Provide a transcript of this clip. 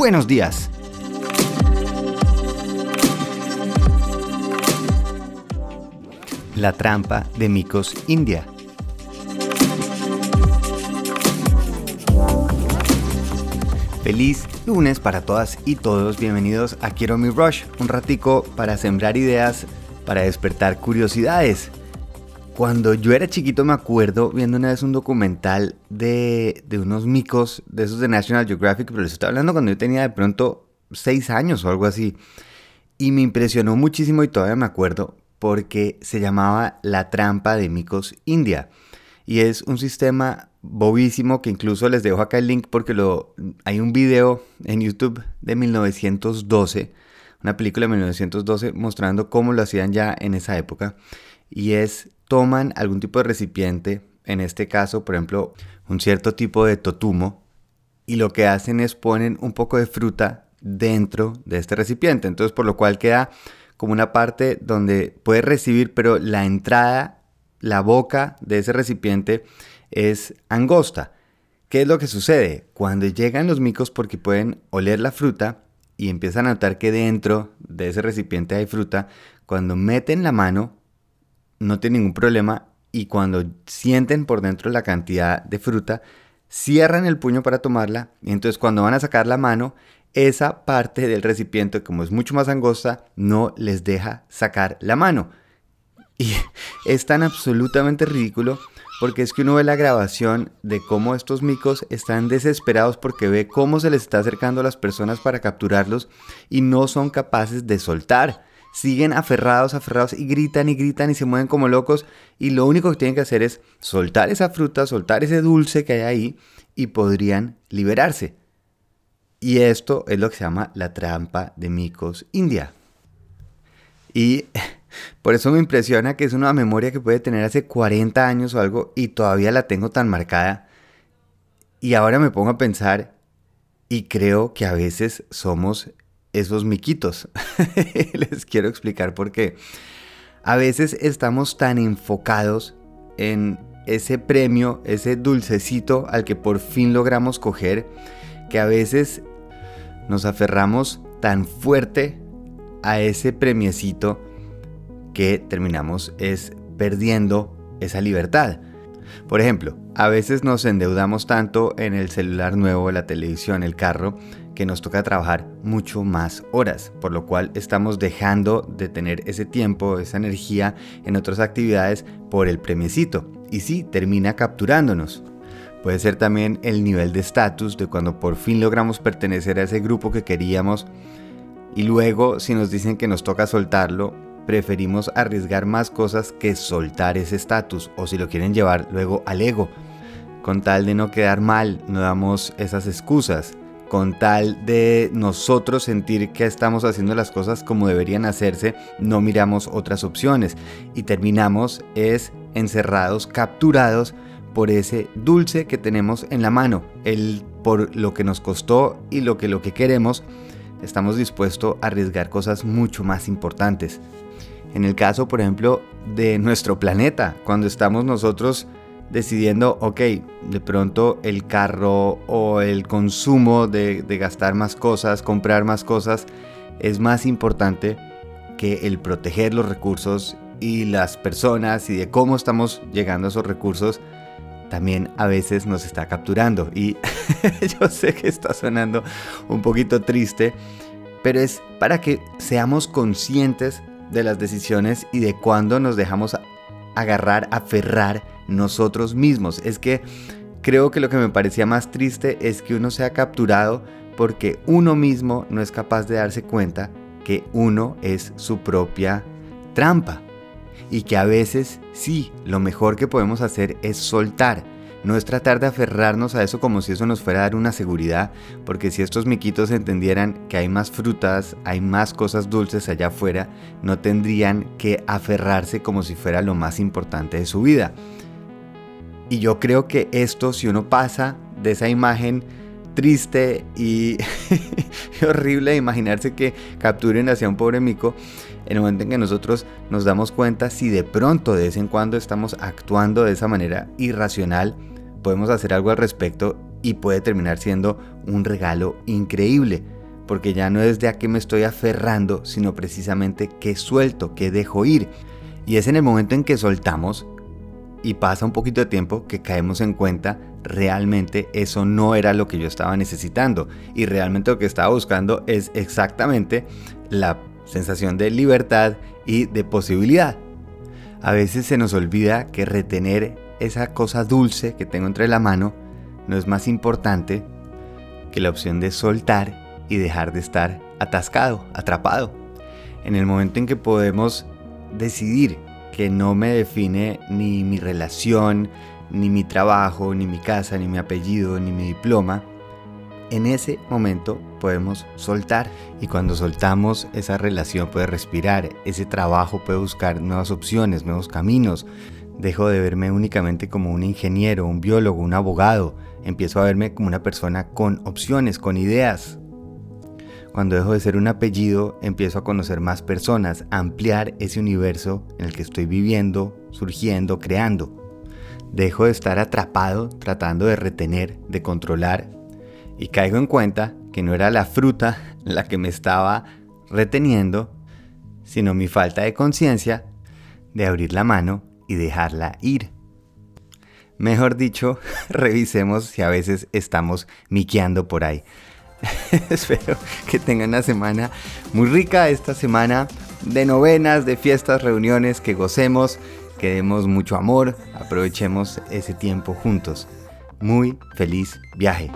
buenos días. La trampa de Micos India. Feliz lunes para todas y todos. Bienvenidos a Quiero mi Rush, un ratico para sembrar ideas, para despertar curiosidades. Cuando yo era chiquito me acuerdo viendo una vez un documental de, de unos micos, de esos de National Geographic, pero les estoy hablando cuando yo tenía de pronto 6 años o algo así. Y me impresionó muchísimo y todavía me acuerdo porque se llamaba La Trampa de Micos India. Y es un sistema bobísimo que incluso les dejo acá el link porque lo, hay un video en YouTube de 1912, una película de 1912 mostrando cómo lo hacían ya en esa época. Y es toman algún tipo de recipiente, en este caso, por ejemplo, un cierto tipo de totumo, y lo que hacen es ponen un poco de fruta dentro de este recipiente. Entonces, por lo cual queda como una parte donde puede recibir, pero la entrada, la boca de ese recipiente es angosta. ¿Qué es lo que sucede? Cuando llegan los micos porque pueden oler la fruta y empiezan a notar que dentro de ese recipiente hay fruta, cuando meten la mano no tiene ningún problema y cuando sienten por dentro la cantidad de fruta, cierran el puño para tomarla y entonces cuando van a sacar la mano, esa parte del recipiente, como es mucho más angosta, no les deja sacar la mano. Y es tan absolutamente ridículo porque es que uno ve la grabación de cómo estos micos están desesperados porque ve cómo se les está acercando a las personas para capturarlos y no son capaces de soltar siguen aferrados, aferrados y gritan y gritan y se mueven como locos y lo único que tienen que hacer es soltar esa fruta, soltar ese dulce que hay ahí y podrían liberarse. Y esto es lo que se llama la trampa de micos india. Y por eso me impresiona que es una memoria que puede tener hace 40 años o algo y todavía la tengo tan marcada. Y ahora me pongo a pensar y creo que a veces somos esos miquitos. Les quiero explicar por qué. A veces estamos tan enfocados en ese premio, ese dulcecito al que por fin logramos coger, que a veces nos aferramos tan fuerte a ese premiecito que terminamos es perdiendo esa libertad. Por ejemplo, a veces nos endeudamos tanto en el celular nuevo, la televisión, el carro, que nos toca trabajar mucho más horas, por lo cual estamos dejando de tener ese tiempo, esa energía en otras actividades por el premiecito. Y sí, termina capturándonos. Puede ser también el nivel de estatus de cuando por fin logramos pertenecer a ese grupo que queríamos y luego si nos dicen que nos toca soltarlo, preferimos arriesgar más cosas que soltar ese estatus o si lo quieren llevar luego al ego. Con tal de no quedar mal, no damos esas excusas. Con tal de nosotros sentir que estamos haciendo las cosas como deberían hacerse, no miramos otras opciones. Y terminamos es encerrados, capturados por ese dulce que tenemos en la mano, el por lo que nos costó y lo que lo que queremos, estamos dispuestos a arriesgar cosas mucho más importantes. En el caso, por ejemplo, de nuestro planeta, cuando estamos nosotros decidiendo, ok, de pronto el carro o el consumo de, gastar más cosas, comprar más cosas, es más importante que el proteger los recursos y las personas y de cómo estamos llegando a esos recursos también a veces nos está capturando. Y yo sé que está sonando un poquito triste, pero es para que seamos conscientes de las decisiones y de cuándo nos dejamos agarrar, aferrar nosotros mismos. Es que creo que lo que me parecía más triste es que uno sea capturado porque uno mismo no es capaz de darse cuenta que uno es su propia trampa. Y que a veces sí, lo mejor que podemos hacer es soltar no es tratar de aferrarnos a eso como si eso nos fuera a dar una seguridad, porque si estos miquitos entendieran que hay más frutas, hay más cosas dulces allá afuera, no tendrían que aferrarse como si fuera lo más importante de su vida. Y yo creo que esto, si uno pasa de esa imagen triste y horrible de imaginarse que capturen hacia un pobre mico, en el momento en que nosotros nos damos cuenta si de pronto de vez en cuando estamos actuando de esa manera irracional, podemos hacer algo al respecto y puede terminar siendo un regalo increíble, porque ya no es de a qué me estoy aferrando, sino precisamente que suelto, que dejo ir. Y es en el momento en que soltamos y pasa un poquito de tiempo que caemos en cuenta realmente eso no era lo que yo estaba necesitando y realmente lo que estaba buscando es exactamente la sensación de libertad y de posibilidad. A veces se nos olvida que retener esa cosa dulce que tengo entre la mano no es más importante que la opción de soltar y dejar de estar atascado, atrapado. En el momento en que podemos decidir que no me define ni mi relación, ni mi trabajo, ni mi casa, ni mi apellido, ni mi diploma, en ese momento podemos soltar y cuando soltamos esa relación puede respirar, ese trabajo puede buscar nuevas opciones, nuevos caminos. Dejo de verme únicamente como un ingeniero, un biólogo, un abogado, empiezo a verme como una persona con opciones, con ideas. Cuando dejo de ser un apellido, empiezo a conocer más personas, ampliar ese universo en el que estoy viviendo, surgiendo, creando. Dejo de estar atrapado tratando de retener, de controlar y caigo en cuenta que no era la fruta la que me estaba reteniendo, sino mi falta de conciencia de abrir la mano y dejarla ir. Mejor dicho, revisemos si a veces estamos miqueando por ahí. Espero que tengan una semana muy rica, esta semana de novenas, de fiestas, reuniones, que gocemos, que demos mucho amor, aprovechemos ese tiempo juntos. Muy feliz viaje.